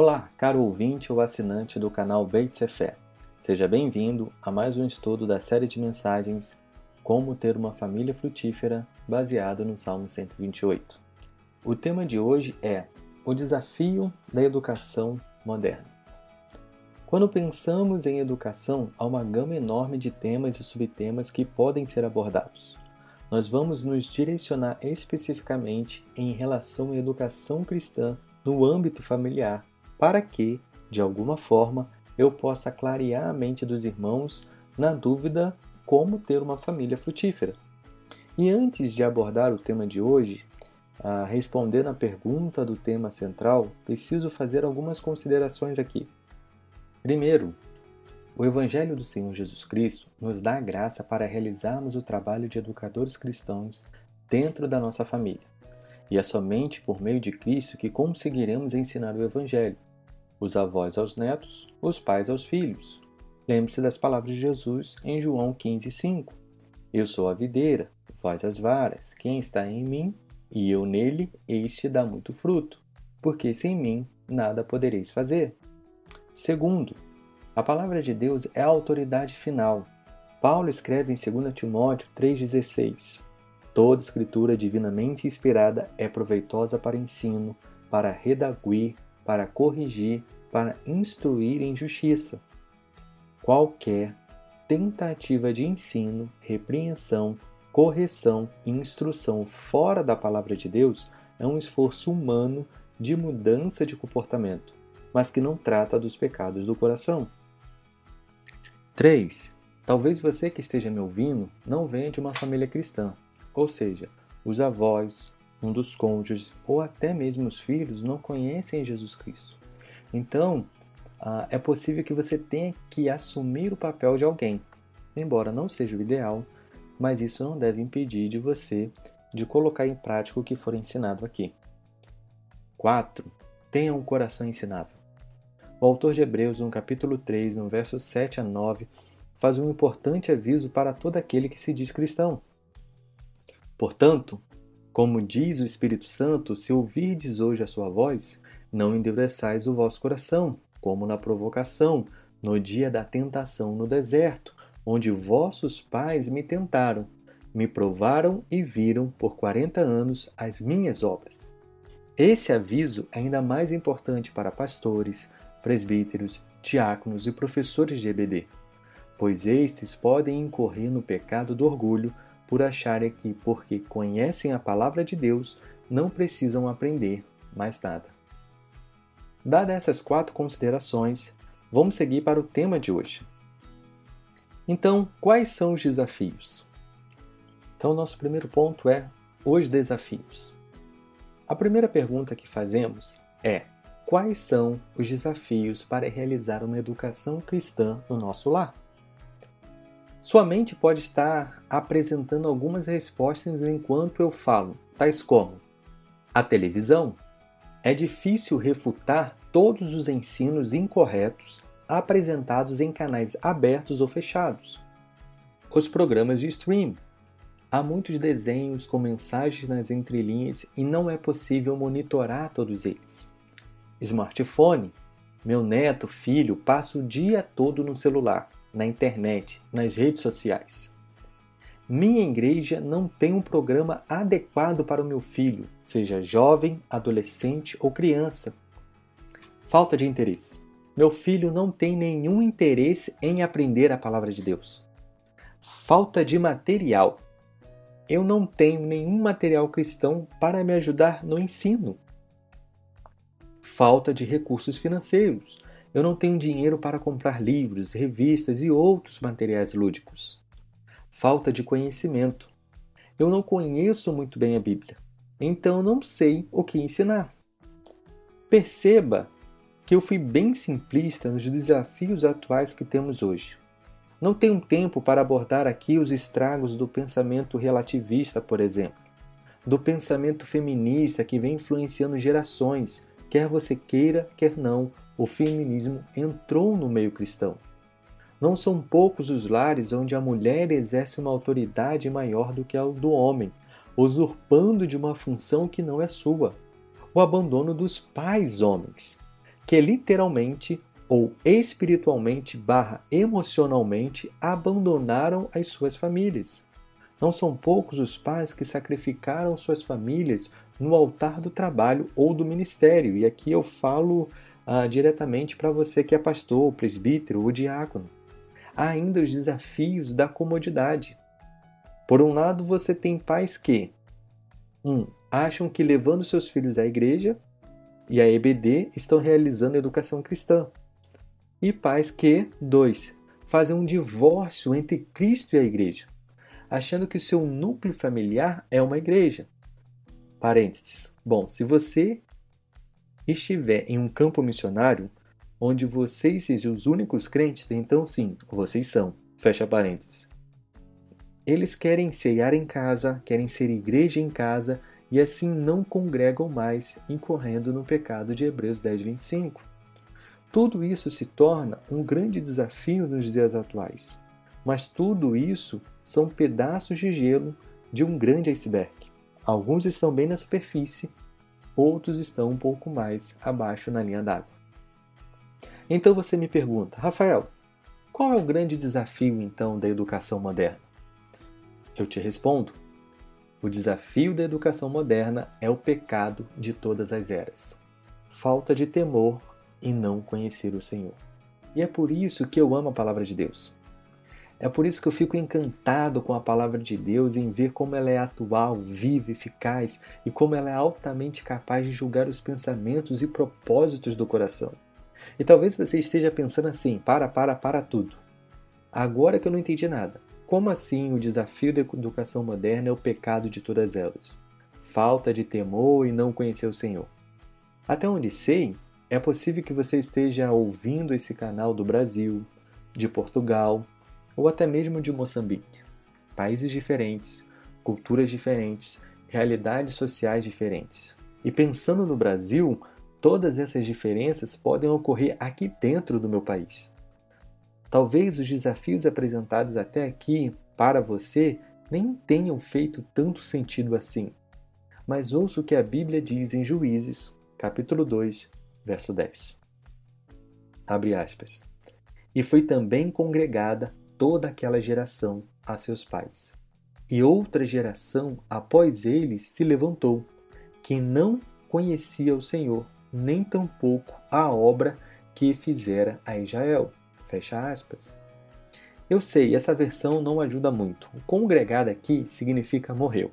Olá, caro ouvinte ou assinante do canal Beit Fé. Seja bem-vindo a mais um estudo da série de mensagens Como ter uma família frutífera, baseado no Salmo 128. O tema de hoje é o desafio da educação moderna. Quando pensamos em educação, há uma gama enorme de temas e subtemas que podem ser abordados. Nós vamos nos direcionar especificamente em relação à educação cristã no âmbito familiar para que, de alguma forma, eu possa clarear a mente dos irmãos na dúvida como ter uma família frutífera. E antes de abordar o tema de hoje, a responder na pergunta do tema central, preciso fazer algumas considerações aqui. Primeiro, o Evangelho do Senhor Jesus Cristo nos dá a graça para realizarmos o trabalho de educadores cristãos dentro da nossa família. E é somente por meio de Cristo que conseguiremos ensinar o Evangelho, os avós aos netos, os pais aos filhos. Lembre-se das palavras de Jesus em João 15,5. Eu sou a videira, vós as varas. Quem está em mim e eu nele, este dá muito fruto, porque sem mim nada podereis fazer. Segundo, a palavra de Deus é a autoridade final. Paulo escreve em 2 Timóteo 3,16: Toda escritura divinamente inspirada é proveitosa para ensino, para redaguir, para corrigir, para instruir em justiça. Qualquer tentativa de ensino, repreensão, correção e instrução fora da palavra de Deus é um esforço humano de mudança de comportamento, mas que não trata dos pecados do coração. 3. Talvez você que esteja me ouvindo não venha de uma família cristã, ou seja, os avós, um dos cônjuges ou até mesmo os filhos não conhecem Jesus Cristo. Então, ah, é possível que você tenha que assumir o papel de alguém, embora não seja o ideal, mas isso não deve impedir de você de colocar em prática o que for ensinado aqui. 4. Tenha um coração ensinável. O autor de Hebreus, no capítulo 3, no verso 7 a 9, faz um importante aviso para todo aquele que se diz cristão. Portanto, como diz o Espírito Santo, se ouvirdes hoje a sua voz, não endureçais o vosso coração, como na provocação, no dia da tentação no deserto, onde vossos pais me tentaram, me provaram e viram por quarenta anos as minhas obras. Esse aviso é ainda mais importante para pastores, presbíteros, diáconos e professores de EBD, pois estes podem incorrer no pecado do orgulho por acharem que, porque conhecem a palavra de Deus, não precisam aprender mais nada. Dadas essas quatro considerações, vamos seguir para o tema de hoje. Então, quais são os desafios? Então, nosso primeiro ponto é os desafios. A primeira pergunta que fazemos é: quais são os desafios para realizar uma educação cristã no nosso lar? Sua mente pode estar apresentando algumas respostas enquanto eu falo, tais como: a televisão. É difícil refutar todos os ensinos incorretos apresentados em canais abertos ou fechados. Os programas de stream. Há muitos desenhos com mensagens nas entrelinhas e não é possível monitorar todos eles. Smartphone. Meu neto, filho, passa o dia todo no celular na internet, nas redes sociais. Minha igreja não tem um programa adequado para o meu filho, seja jovem, adolescente ou criança. Falta de interesse. Meu filho não tem nenhum interesse em aprender a palavra de Deus. Falta de material. Eu não tenho nenhum material cristão para me ajudar no ensino. Falta de recursos financeiros. Eu não tenho dinheiro para comprar livros, revistas e outros materiais lúdicos. Falta de conhecimento. Eu não conheço muito bem a Bíblia, então não sei o que ensinar. Perceba que eu fui bem simplista nos desafios atuais que temos hoje. Não tenho tempo para abordar aqui os estragos do pensamento relativista, por exemplo, do pensamento feminista que vem influenciando gerações, quer você queira, quer não, o feminismo entrou no meio cristão. Não são poucos os lares onde a mulher exerce uma autoridade maior do que a do homem, usurpando de uma função que não é sua. O abandono dos pais homens. que literalmente ou espiritualmente barra emocionalmente abandonaram as suas famílias. Não são poucos os pais que sacrificaram suas famílias no altar do trabalho ou do ministério. E aqui eu falo ah, diretamente para você que é pastor, presbítero ou diácono. Há ainda os desafios da comodidade. Por um lado, você tem pais que, um, acham que levando seus filhos à igreja e à EBD estão realizando educação cristã. E pais que, dois, fazem um divórcio entre Cristo e a igreja, achando que o seu núcleo familiar é uma igreja. Parênteses. Bom, se você estiver em um campo missionário, onde vocês sejam os únicos crentes, então sim, vocês são. Fecha parênteses. Eles querem ceiar em casa, querem ser igreja em casa e assim não congregam mais, incorrendo no pecado de Hebreus 10, 25. Tudo isso se torna um grande desafio nos dias atuais, mas tudo isso são pedaços de gelo de um grande iceberg. Alguns estão bem na superfície, outros estão um pouco mais abaixo na linha d'água. Então você me pergunta, Rafael, qual é o grande desafio então da educação moderna? Eu te respondo: o desafio da educação moderna é o pecado de todas as eras. Falta de temor e não conhecer o Senhor. E é por isso que eu amo a palavra de Deus. É por isso que eu fico encantado com a palavra de Deus em ver como ela é atual, viva, eficaz e como ela é altamente capaz de julgar os pensamentos e propósitos do coração. E talvez você esteja pensando assim: para, para, para tudo. Agora que eu não entendi nada. Como assim o desafio da educação moderna é o pecado de todas elas? Falta de temor e não conhecer o Senhor. Até onde sei, é possível que você esteja ouvindo esse canal do Brasil, de Portugal ou até mesmo de Moçambique. Países diferentes, culturas diferentes, realidades sociais diferentes. E pensando no Brasil, todas essas diferenças podem ocorrer aqui dentro do meu país. Talvez os desafios apresentados até aqui para você nem tenham feito tanto sentido assim. Mas ouça o que a Bíblia diz em Juízes, capítulo 2, verso 10. Abre aspas. E foi também congregada toda aquela geração a seus pais. E outra geração após eles se levantou, que não conhecia o Senhor, nem tampouco a obra que fizera a Israel. Fecha aspas. Eu sei, essa versão não ajuda muito. O congregado aqui significa morreu.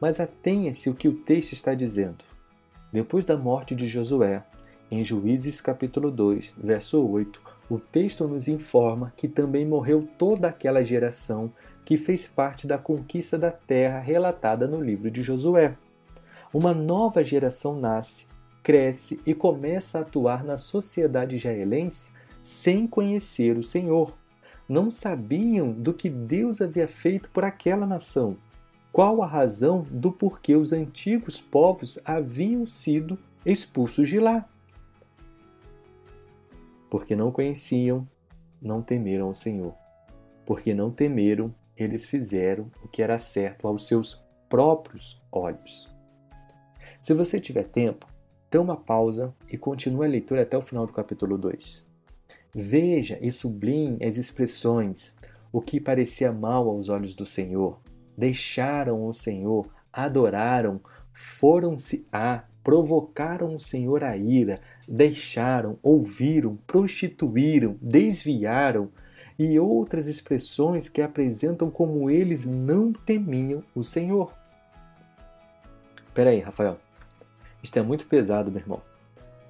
Mas atenha-se o que o texto está dizendo. Depois da morte de Josué, em Juízes capítulo 2, verso 8, o texto nos informa que também morreu toda aquela geração que fez parte da conquista da terra relatada no livro de Josué. Uma nova geração nasce, cresce e começa a atuar na sociedade israelense sem conhecer o Senhor. Não sabiam do que Deus havia feito por aquela nação. Qual a razão do porquê os antigos povos haviam sido expulsos de lá? Porque não conheciam, não temeram o Senhor. Porque não temeram, eles fizeram o que era certo aos seus próprios olhos. Se você tiver tempo, dê uma pausa e continue a leitura até o final do capítulo 2. Veja e sublime as expressões, o que parecia mal aos olhos do Senhor. Deixaram o Senhor, adoraram, foram-se a, provocaram o Senhor a ira, deixaram, ouviram, prostituíram, desviaram e outras expressões que apresentam como eles não temiam o Senhor. Peraí, Rafael. Isto é muito pesado, meu irmão.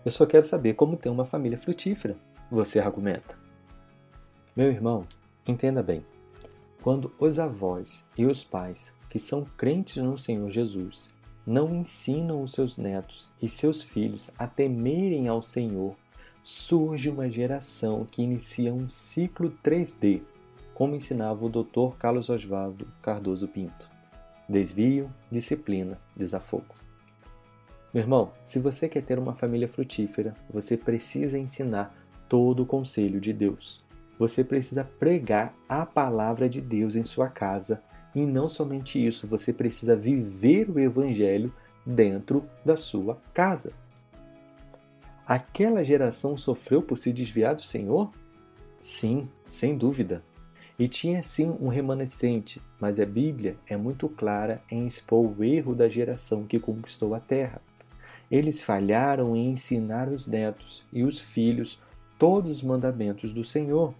Eu só quero saber como ter uma família frutífera você argumenta. Meu irmão, entenda bem. Quando os avós e os pais que são crentes no Senhor Jesus não ensinam os seus netos e seus filhos a temerem ao Senhor, surge uma geração que inicia um ciclo 3D, como ensinava o Dr. Carlos Oswaldo Cardoso Pinto. Desvio, disciplina, desafogo. Meu irmão, se você quer ter uma família frutífera, você precisa ensinar todo o conselho de Deus. Você precisa pregar a palavra de Deus em sua casa e não somente isso, você precisa viver o evangelho dentro da sua casa. aquela geração sofreu por se desviar do Senhor? Sim, sem dúvida. E tinha sim um remanescente, mas a Bíblia é muito clara em expor o erro da geração que conquistou a terra. Eles falharam em ensinar os netos e os filhos todos os mandamentos do Senhor.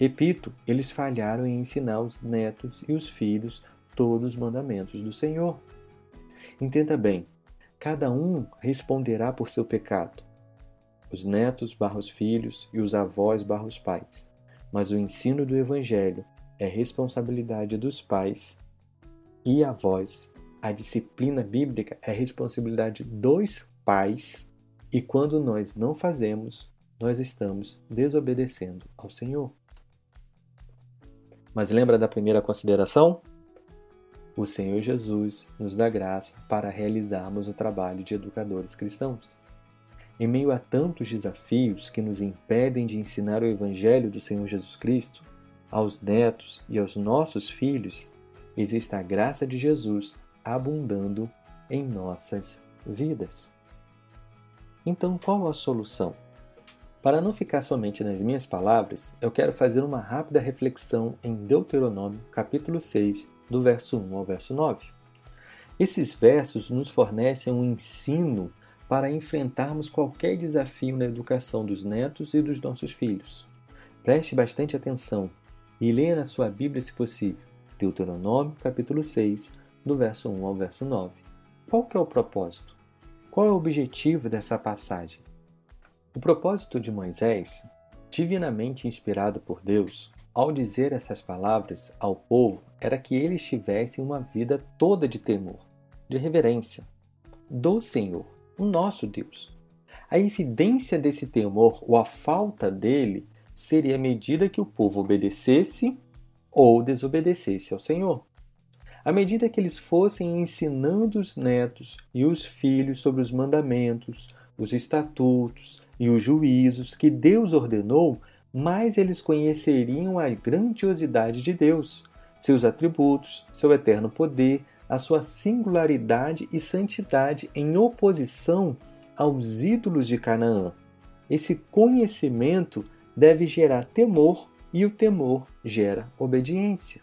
Repito, eles falharam em ensinar os netos e os filhos todos os mandamentos do Senhor. Entenda bem, cada um responderá por seu pecado. Os netos barra os filhos e os avós barra os pais. Mas o ensino do Evangelho é responsabilidade dos pais e avós. A disciplina bíblica é responsabilidade dos pais. E quando nós não fazemos, nós estamos desobedecendo ao Senhor. Mas lembra da primeira consideração? O Senhor Jesus nos dá graça para realizarmos o trabalho de educadores cristãos. Em meio a tantos desafios que nos impedem de ensinar o Evangelho do Senhor Jesus Cristo aos netos e aos nossos filhos, existe a graça de Jesus abundando em nossas vidas. Então, qual a solução? Para não ficar somente nas minhas palavras, eu quero fazer uma rápida reflexão em Deuteronômio, capítulo 6, do verso 1 ao verso 9. Esses versos nos fornecem um ensino para enfrentarmos qualquer desafio na educação dos netos e dos nossos filhos. Preste bastante atenção e leia na sua Bíblia, se possível, Deuteronômio, capítulo 6, do verso 1 ao verso 9. Qual que é o propósito? Qual é o objetivo dessa passagem? O propósito de Moisés, divinamente inspirado por Deus, ao dizer essas palavras ao povo, era que eles tivessem uma vida toda de temor, de reverência do Senhor, o nosso Deus. A evidência desse temor ou a falta dele seria a medida que o povo obedecesse ou desobedecesse ao Senhor. À medida que eles fossem ensinando os netos e os filhos sobre os mandamentos, os estatutos e os juízos que Deus ordenou, mais eles conheceriam a grandiosidade de Deus, seus atributos, seu eterno poder, a sua singularidade e santidade em oposição aos ídolos de Canaã. Esse conhecimento deve gerar temor e o temor gera obediência.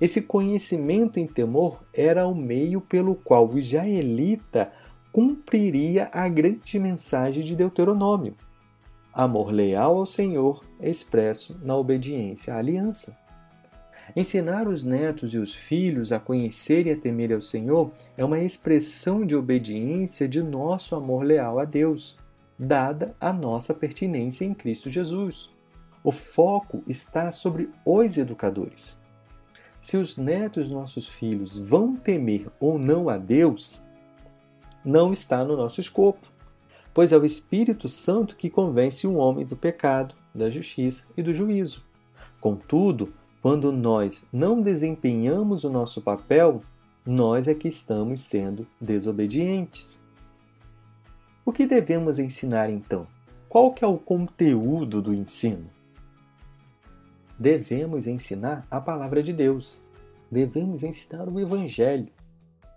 Esse conhecimento em temor era o meio pelo qual o israelita cumpriria a grande mensagem de Deuteronômio: amor leal ao Senhor expresso na obediência à aliança. Ensinar os netos e os filhos a conhecer e a temer ao Senhor é uma expressão de obediência de nosso amor leal a Deus, dada a nossa pertinência em Cristo Jesus. O foco está sobre os educadores. Se os netos nossos filhos vão temer ou não a Deus, não está no nosso escopo, pois é o Espírito Santo que convence o homem do pecado, da justiça e do juízo. Contudo, quando nós não desempenhamos o nosso papel, nós é que estamos sendo desobedientes. O que devemos ensinar então? Qual que é o conteúdo do ensino? Devemos ensinar a palavra de Deus. Devemos ensinar o evangelho.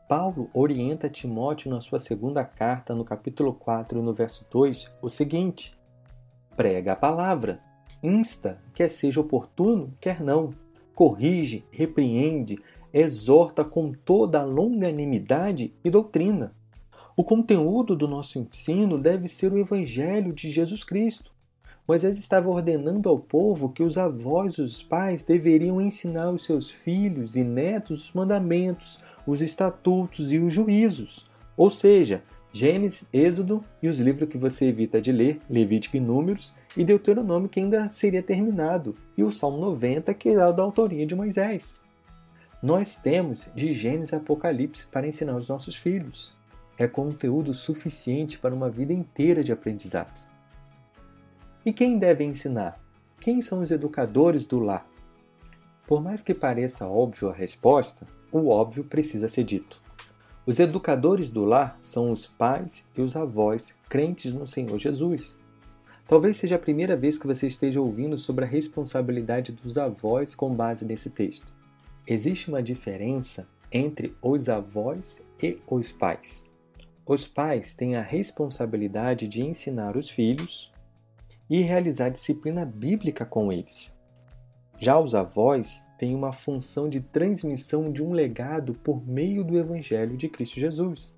Paulo orienta Timóteo na sua segunda carta, no capítulo 4, no verso 2, o seguinte: prega a palavra, insta, quer seja oportuno, quer não, corrige, repreende, exorta com toda a longanimidade e doutrina. O conteúdo do nosso ensino deve ser o Evangelho de Jesus Cristo. Moisés estava ordenando ao povo que os avós os pais deveriam ensinar os seus filhos e netos os mandamentos, os estatutos e os juízos. Ou seja, Gênesis, Êxodo e os livros que você evita de ler, Levítico e Números, e Deuteronômio que ainda seria terminado, e o Salmo 90 que era da autoria de Moisés. Nós temos de Gênesis a Apocalipse para ensinar os nossos filhos. É conteúdo suficiente para uma vida inteira de aprendizado. E quem deve ensinar? Quem são os educadores do lar? Por mais que pareça óbvio a resposta, o óbvio precisa ser dito. Os educadores do lar são os pais e os avós crentes no Senhor Jesus. Talvez seja a primeira vez que você esteja ouvindo sobre a responsabilidade dos avós com base nesse texto. Existe uma diferença entre os avós e os pais. os pais têm a responsabilidade de ensinar os filhos e realizar disciplina bíblica com eles. Já os avós têm uma função de transmissão de um legado por meio do Evangelho de Cristo Jesus.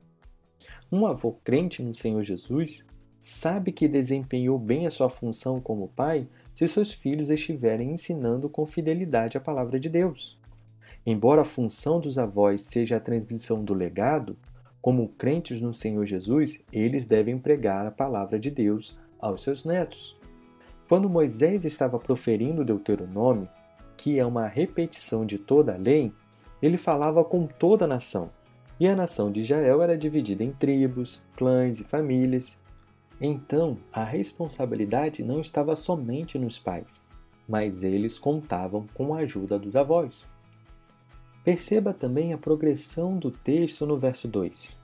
Um avô crente no Senhor Jesus sabe que desempenhou bem a sua função como pai se seus filhos estiverem ensinando com fidelidade a palavra de Deus. Embora a função dos avós seja a transmissão do legado, como crentes no Senhor Jesus, eles devem pregar a palavra de Deus aos seus netos. Quando Moisés estava proferindo o Deuteronômio, que é uma repetição de toda a lei, ele falava com toda a nação. E a nação de Israel era dividida em tribos, clãs e famílias. Então, a responsabilidade não estava somente nos pais, mas eles contavam com a ajuda dos avós. Perceba também a progressão do texto no verso 2.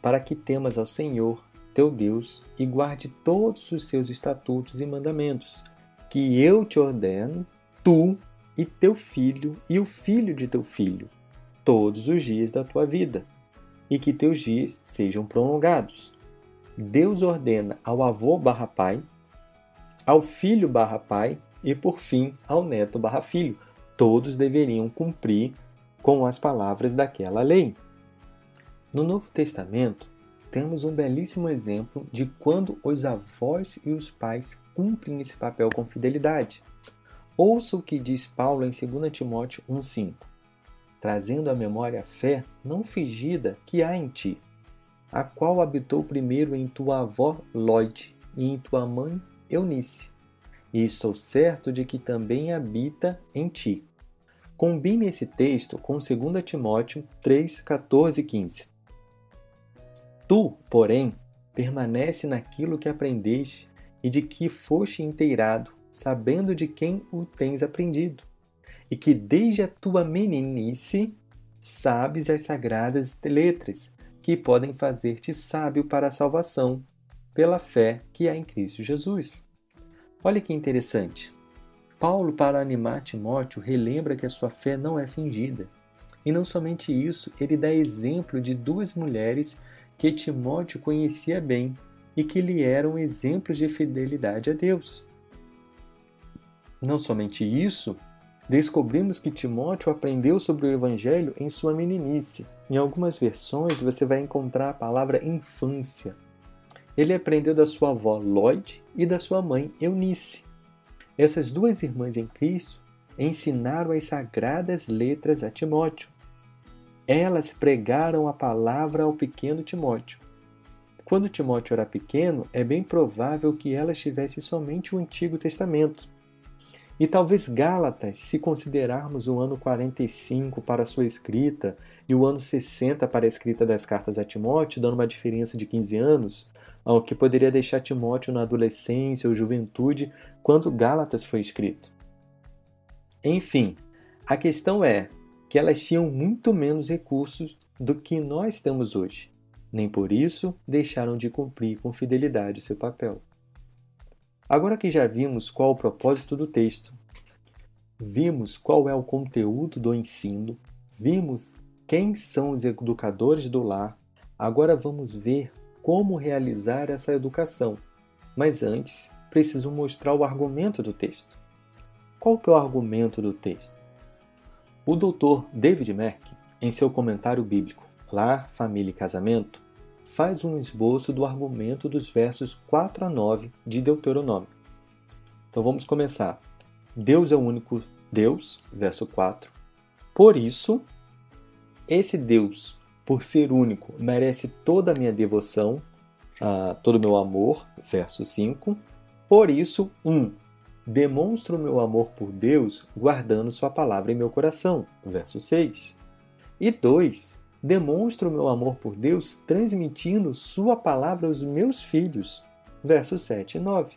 Para que temas ao Senhor, teu Deus, e guarde todos os seus estatutos e mandamentos, que eu te ordeno, tu e teu filho e o filho de teu filho, todos os dias da tua vida, e que teus dias sejam prolongados. Deus ordena ao avô barra pai, ao filho barra pai e, por fim, ao neto barra filho, todos deveriam cumprir com as palavras daquela lei. No Novo Testamento, temos um belíssimo exemplo de quando os avós e os pais cumprem esse papel com fidelidade. Ouça o que diz Paulo em 2 Timóteo 1,5: trazendo à memória a fé não fingida que há em ti, a qual habitou primeiro em tua avó Lloyd e em tua mãe Eunice, e estou certo de que também habita em ti. Combine esse texto com 2 Timóteo 3, 14 e 15. Tu, porém, permanece naquilo que aprendeste e de que foste inteirado, sabendo de quem o tens aprendido, e que desde a tua meninice sabes as sagradas letras, que podem fazer-te sábio para a salvação, pela fé que há em Cristo Jesus. Olha que interessante. Paulo, para animar Timóteo, relembra que a sua fé não é fingida. E não somente isso, ele dá exemplo de duas mulheres que Timóteo conhecia bem e que lhe eram exemplos de fidelidade a Deus. Não somente isso, descobrimos que Timóteo aprendeu sobre o Evangelho em sua meninice. Em algumas versões você vai encontrar a palavra infância. Ele aprendeu da sua avó Lloyd e da sua mãe Eunice. Essas duas irmãs em Cristo ensinaram as sagradas letras a Timóteo. Elas pregaram a palavra ao pequeno Timóteo. Quando Timóteo era pequeno, é bem provável que elas tivessem somente o Antigo Testamento. E talvez Gálatas, se considerarmos o ano 45 para sua escrita e o ano 60 para a escrita das cartas a Timóteo, dando uma diferença de 15 anos, ao que poderia deixar Timóteo na adolescência ou juventude quando Gálatas foi escrito. Enfim, a questão é que elas tinham muito menos recursos do que nós temos hoje, nem por isso deixaram de cumprir com fidelidade seu papel. Agora que já vimos qual o propósito do texto, vimos qual é o conteúdo do ensino, vimos quem são os educadores do lar, agora vamos ver como realizar essa educação. Mas antes, preciso mostrar o argumento do texto. Qual que é o argumento do texto? O doutor David Merck, em seu comentário bíblico Lar, Família e Casamento, faz um esboço do argumento dos versos 4 a 9 de Deuteronômio. Então vamos começar. Deus é o único Deus, verso 4. Por isso, esse Deus por ser único, merece toda a minha devoção, uh, todo o meu amor, verso 5. Por isso, 1. Um, demonstro meu amor por Deus guardando Sua palavra em meu coração, verso 6. E 2. Demonstro meu amor por Deus transmitindo Sua palavra aos meus filhos, versos 7 e 9.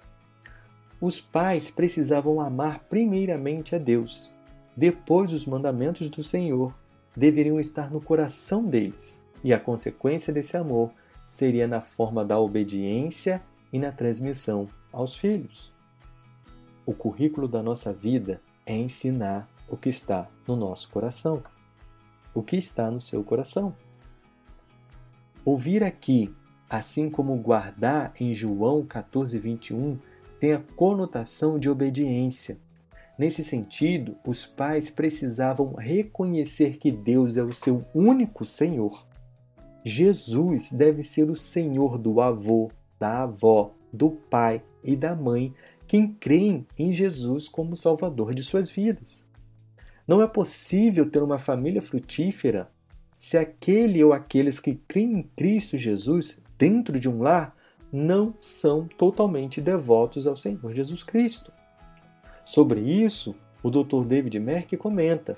Os pais precisavam amar primeiramente a Deus, depois os mandamentos do Senhor, deveriam estar no coração deles, e a consequência desse amor seria na forma da obediência e na transmissão aos filhos. O currículo da nossa vida é ensinar o que está no nosso coração. O que está no seu coração? Ouvir aqui, assim como guardar em João 14, 21, tem a conotação de obediência. Nesse sentido, os pais precisavam reconhecer que Deus é o seu único Senhor. Jesus deve ser o Senhor do avô, da avó, do pai e da mãe, quem creem em Jesus como Salvador de suas vidas. Não é possível ter uma família frutífera se aquele ou aqueles que creem em Cristo Jesus dentro de um lar não são totalmente devotos ao Senhor Jesus Cristo. Sobre isso, o Dr. David Merck comenta,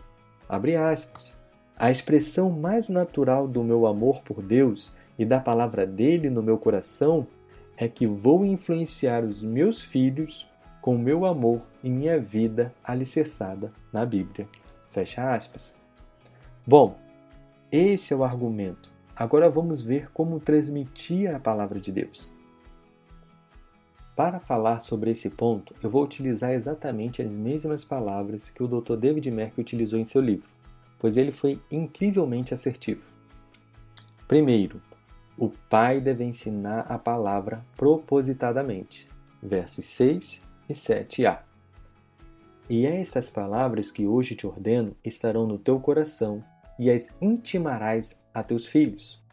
aspas, a expressão mais natural do meu amor por Deus e da palavra dele no meu coração é que vou influenciar os meus filhos com meu amor e minha vida alicerçada na Bíblia. Fecha aspas. Bom, esse é o argumento. Agora vamos ver como transmitir a palavra de Deus. Para falar sobre esse ponto, eu vou utilizar exatamente as mesmas palavras que o Dr. David Merck utilizou em seu livro, pois ele foi incrivelmente assertivo. Primeiro, o pai deve ensinar a palavra propositadamente. Versos 6 e 7a. E estas palavras que hoje te ordeno estarão no teu coração e as intimarás a teus filhos.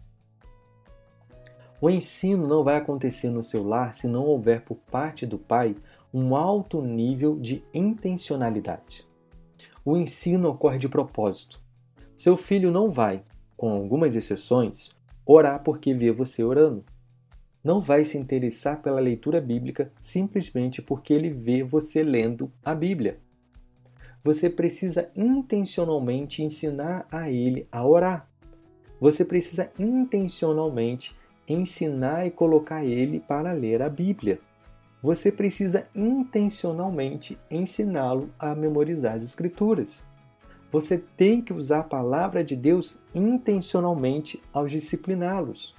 O ensino não vai acontecer no seu lar se não houver por parte do pai um alto nível de intencionalidade. O ensino ocorre de propósito. Seu filho não vai, com algumas exceções, orar porque vê você orando. Não vai se interessar pela leitura bíblica simplesmente porque ele vê você lendo a Bíblia você precisa intencionalmente ensinar a ele a orar. Você precisa intencionalmente ensinar e colocar ele para ler a Bíblia. Você precisa intencionalmente ensiná-lo a memorizar as Escrituras. Você tem que usar a palavra de Deus intencionalmente ao discipliná-los.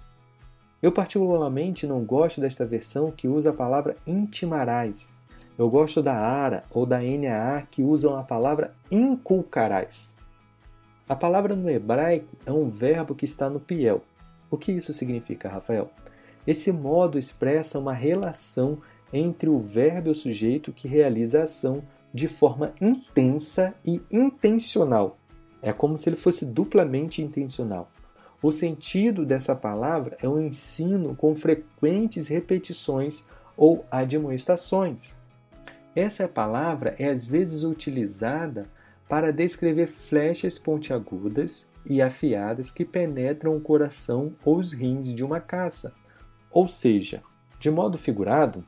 Eu, particularmente, não gosto desta versão que usa a palavra intimarás. Eu gosto da ARA ou da NAA que usam a palavra inculcarás. A palavra no hebraico é um verbo que está no piel. O que isso significa, Rafael? Esse modo expressa uma relação entre o verbo e o sujeito que realiza a ação de forma intensa e intencional. É como se ele fosse duplamente intencional. O sentido dessa palavra é um ensino com frequentes repetições ou admoestações. Essa palavra é às vezes utilizada para descrever flechas pontiagudas e afiadas que penetram o coração ou os rins de uma caça. Ou seja, de modo figurado,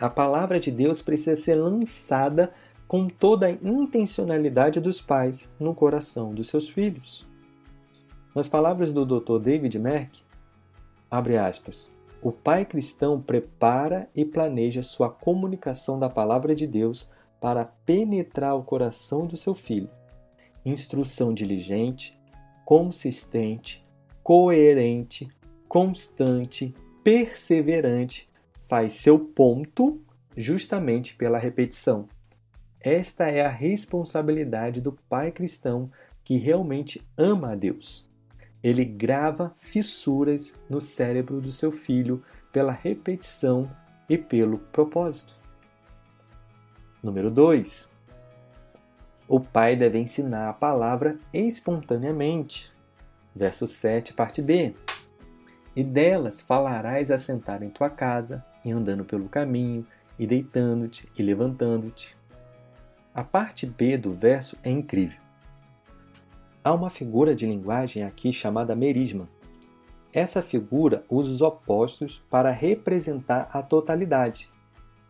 a palavra de Deus precisa ser lançada com toda a intencionalidade dos pais no coração dos seus filhos. Nas palavras do Dr. David Merck, abre aspas, o pai cristão prepara e planeja sua comunicação da palavra de Deus para penetrar o coração do seu filho. Instrução diligente, consistente, coerente, constante, perseverante, faz seu ponto justamente pela repetição. Esta é a responsabilidade do pai cristão que realmente ama a Deus. Ele grava fissuras no cérebro do seu filho pela repetição e pelo propósito. Número 2. O pai deve ensinar a palavra espontaneamente. Verso 7, parte B. E delas falarás a sentar em tua casa, e andando pelo caminho, e deitando-te e levantando-te. A parte B do verso é incrível. Há uma figura de linguagem aqui chamada merisma. Essa figura usa os opostos para representar a totalidade.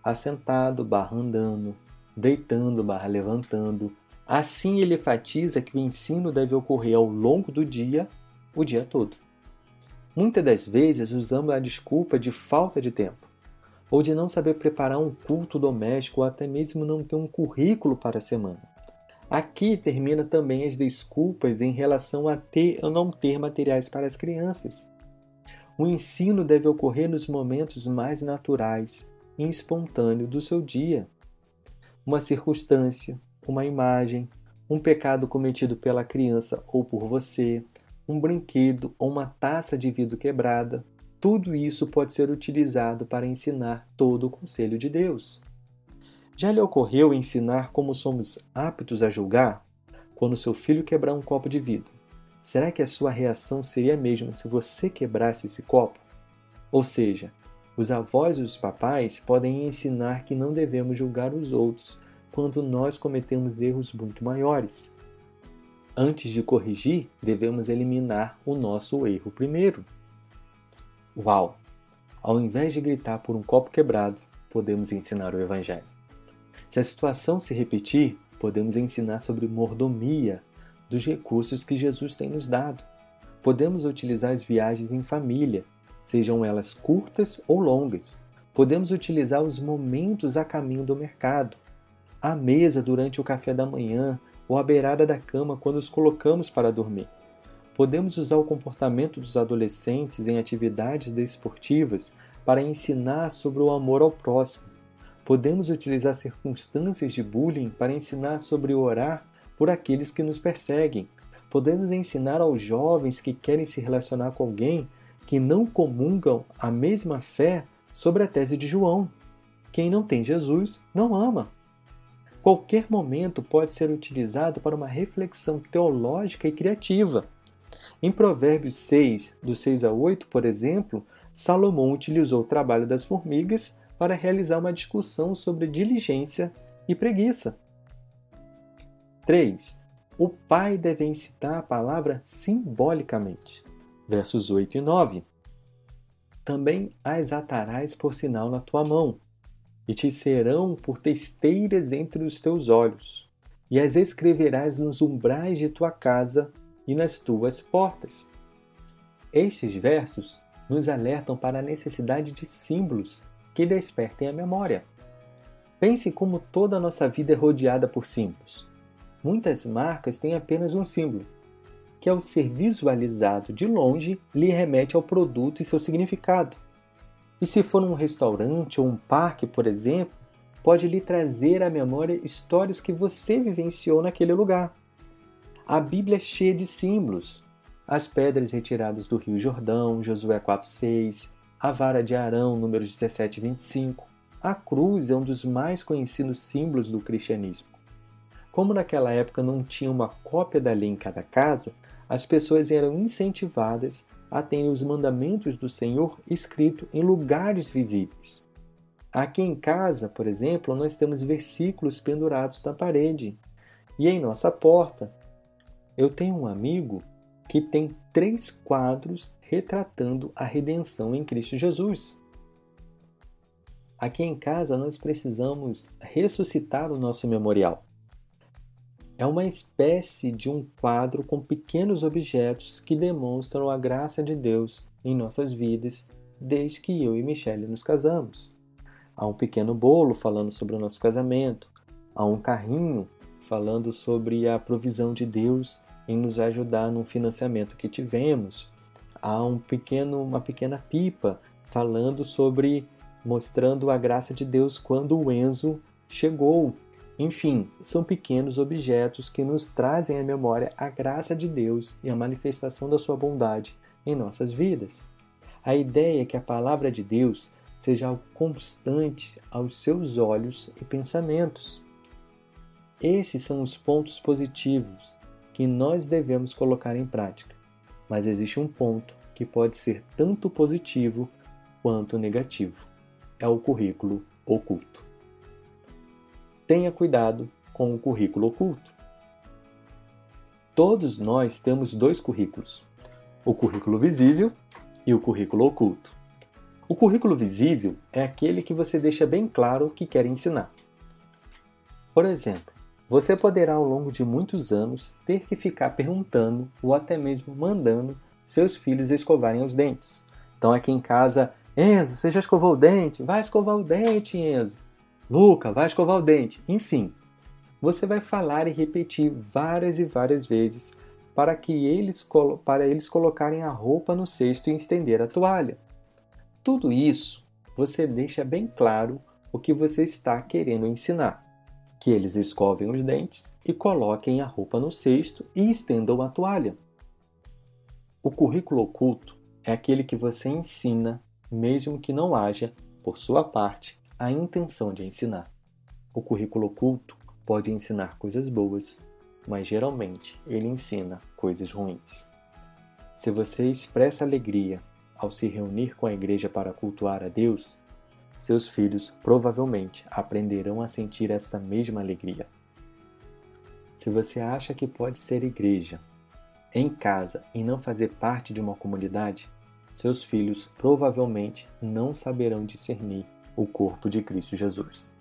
Assentado barra andando, deitando barra levantando. Assim ele enfatiza que o ensino deve ocorrer ao longo do dia, o dia todo. Muitas das vezes usamos a desculpa de falta de tempo, ou de não saber preparar um culto doméstico, ou até mesmo não ter um currículo para a semana. Aqui termina também as desculpas em relação a ter ou não ter materiais para as crianças. O ensino deve ocorrer nos momentos mais naturais e espontâneos do seu dia. Uma circunstância, uma imagem, um pecado cometido pela criança ou por você, um brinquedo ou uma taça de vidro quebrada, tudo isso pode ser utilizado para ensinar todo o conselho de Deus. Já lhe ocorreu ensinar como somos aptos a julgar? Quando seu filho quebrar um copo de vidro, será que a sua reação seria a mesma se você quebrasse esse copo? Ou seja, os avós e os papais podem ensinar que não devemos julgar os outros quando nós cometemos erros muito maiores. Antes de corrigir, devemos eliminar o nosso erro primeiro. Uau! Ao invés de gritar por um copo quebrado, podemos ensinar o Evangelho. Se a situação se repetir, podemos ensinar sobre mordomia dos recursos que Jesus tem nos dado. Podemos utilizar as viagens em família, sejam elas curtas ou longas. Podemos utilizar os momentos a caminho do mercado, à mesa durante o café da manhã ou à beirada da cama quando os colocamos para dormir. Podemos usar o comportamento dos adolescentes em atividades desportivas para ensinar sobre o amor ao próximo Podemos utilizar circunstâncias de bullying para ensinar sobre orar por aqueles que nos perseguem. Podemos ensinar aos jovens que querem se relacionar com alguém que não comungam a mesma fé sobre a tese de João. Quem não tem Jesus não ama. Qualquer momento pode ser utilizado para uma reflexão teológica e criativa. Em Provérbios 6, do 6 a 8, por exemplo, Salomão utilizou o trabalho das formigas para realizar uma discussão sobre diligência e preguiça. 3. O pai deve incitar a palavra simbolicamente. Versos 8 e 9. Também as atarás por sinal na tua mão, e te serão por testeiras entre os teus olhos, e as escreverás nos umbrais de tua casa e nas tuas portas. Estes versos nos alertam para a necessidade de símbolos que despertem a memória. Pense como toda a nossa vida é rodeada por símbolos. Muitas marcas têm apenas um símbolo, que ao ser visualizado de longe lhe remete ao produto e seu significado. E se for um restaurante ou um parque, por exemplo, pode lhe trazer à memória histórias que você vivenciou naquele lugar. A Bíblia é cheia de símbolos. As pedras retiradas do Rio Jordão, Josué 4,6, a vara de Arão, números 17 e 25. A cruz é um dos mais conhecidos símbolos do cristianismo. Como naquela época não tinha uma cópia da lei em cada casa, as pessoas eram incentivadas a terem os mandamentos do Senhor escrito em lugares visíveis. Aqui em casa, por exemplo, nós temos versículos pendurados na parede. E em nossa porta, eu tenho um amigo que tem três quadros retratando a redenção em Cristo Jesus. Aqui em casa nós precisamos ressuscitar o nosso memorial. É uma espécie de um quadro com pequenos objetos que demonstram a graça de Deus em nossas vidas desde que eu e Michelle nos casamos. Há um pequeno bolo falando sobre o nosso casamento, há um carrinho falando sobre a provisão de Deus em nos ajudar no financiamento que tivemos, há um pequeno, uma pequena pipa falando sobre mostrando a graça de Deus quando o Enzo chegou. Enfim, são pequenos objetos que nos trazem à memória a graça de Deus e a manifestação da sua bondade em nossas vidas. A ideia é que a palavra de Deus seja algo constante aos seus olhos e pensamentos. Esses são os pontos positivos que nós devemos colocar em prática mas existe um ponto que pode ser tanto positivo quanto negativo. É o currículo oculto. Tenha cuidado com o currículo oculto. Todos nós temos dois currículos: o currículo visível e o currículo oculto. O currículo visível é aquele que você deixa bem claro o que quer ensinar. Por exemplo, você poderá, ao longo de muitos anos, ter que ficar perguntando ou até mesmo mandando seus filhos escovarem os dentes. Então, aqui em casa, Enzo, você já escovou o dente? Vai escovar o dente, Enzo. Luca, vai escovar o dente. Enfim, você vai falar e repetir várias e várias vezes para que eles, para eles colocarem a roupa no cesto e estender a toalha. Tudo isso você deixa bem claro o que você está querendo ensinar que eles escovem os dentes e coloquem a roupa no cesto e estendam a toalha. O currículo oculto é aquele que você ensina, mesmo que não haja, por sua parte, a intenção de ensinar. O currículo oculto pode ensinar coisas boas, mas geralmente ele ensina coisas ruins. Se você expressa alegria ao se reunir com a igreja para cultuar a Deus, seus filhos provavelmente aprenderão a sentir essa mesma alegria. Se você acha que pode ser igreja em casa e não fazer parte de uma comunidade, seus filhos provavelmente não saberão discernir o corpo de Cristo Jesus.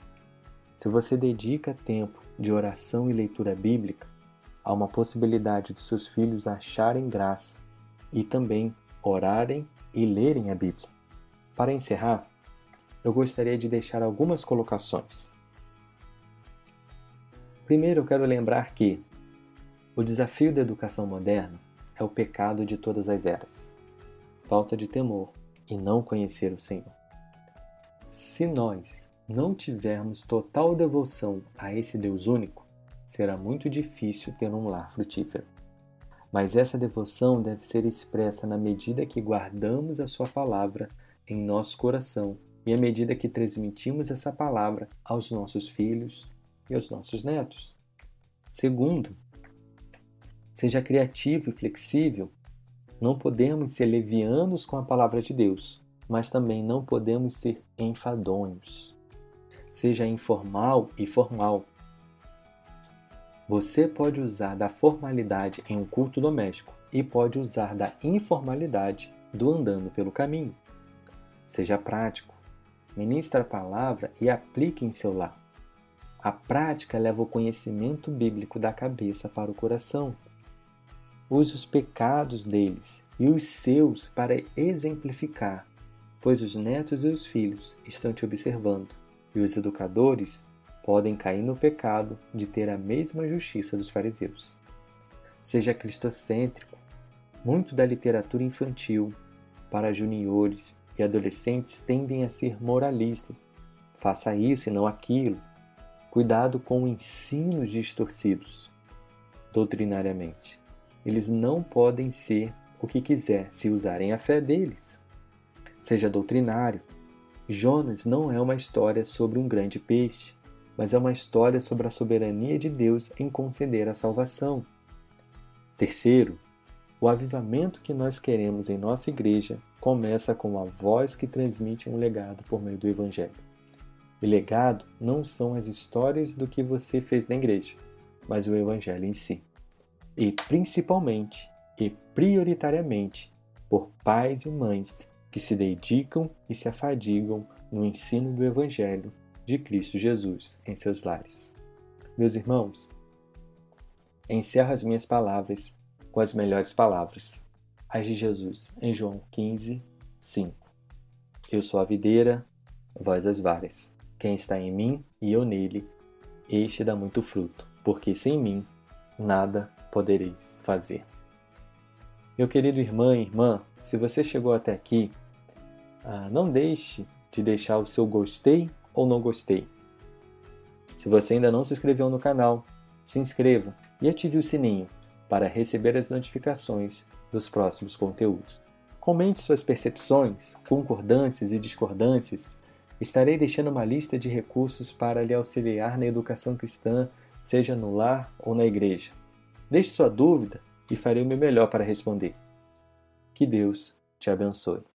Se você dedica tempo de oração e leitura bíblica, há uma possibilidade de seus filhos acharem graça e também orarem e lerem a Bíblia. Para encerrar, eu gostaria de deixar algumas colocações. Primeiro, eu quero lembrar que o desafio da educação moderna é o pecado de todas as eras falta de temor e não conhecer o Senhor. Se nós não tivermos total devoção a esse Deus único, será muito difícil ter um lar frutífero. Mas essa devoção deve ser expressa na medida que guardamos a Sua palavra em nosso coração e à medida que transmitimos essa palavra aos nossos filhos e aos nossos netos. Segundo, seja criativo e flexível. Não podemos ser levianos com a palavra de Deus, mas também não podemos ser enfadonhos. Seja informal e formal. Você pode usar da formalidade em um culto doméstico e pode usar da informalidade do andando pelo caminho. Seja prático. Ministre a palavra e aplique em seu lar. A prática leva o conhecimento bíblico da cabeça para o coração. Use os pecados deles e os seus para exemplificar, pois os netos e os filhos estão te observando, e os educadores podem cair no pecado de ter a mesma justiça dos fariseus. Seja cristocêntrico. Muito da literatura infantil para juniores e adolescentes tendem a ser moralistas. Faça isso e não aquilo. Cuidado com ensinos distorcidos doutrinariamente. Eles não podem ser o que quiser se usarem a fé deles. Seja doutrinário. Jonas não é uma história sobre um grande peixe, mas é uma história sobre a soberania de Deus em conceder a salvação. Terceiro, o avivamento que nós queremos em nossa igreja começa com a voz que transmite um legado por meio do Evangelho. E legado não são as histórias do que você fez na igreja, mas o Evangelho em si. E principalmente e prioritariamente por pais e mães que se dedicam e se afadigam no ensino do Evangelho de Cristo Jesus em seus lares. Meus irmãos, encerro as minhas palavras com as melhores palavras, as de Jesus em João 15, 5. Eu sou a videira, vós as varas. Quem está em mim e eu nele, este dá muito fruto, porque sem mim nada podereis fazer. Meu querido irmão e irmã, se você chegou até aqui, ah, não deixe de deixar o seu gostei ou não gostei. Se você ainda não se inscreveu no canal, se inscreva e ative o sininho para receber as notificações dos próximos conteúdos. Comente suas percepções, concordâncias e discordâncias Estarei deixando uma lista de recursos para lhe auxiliar na educação cristã, seja no lar ou na igreja. Deixe sua dúvida e farei o meu melhor para responder. Que Deus te abençoe.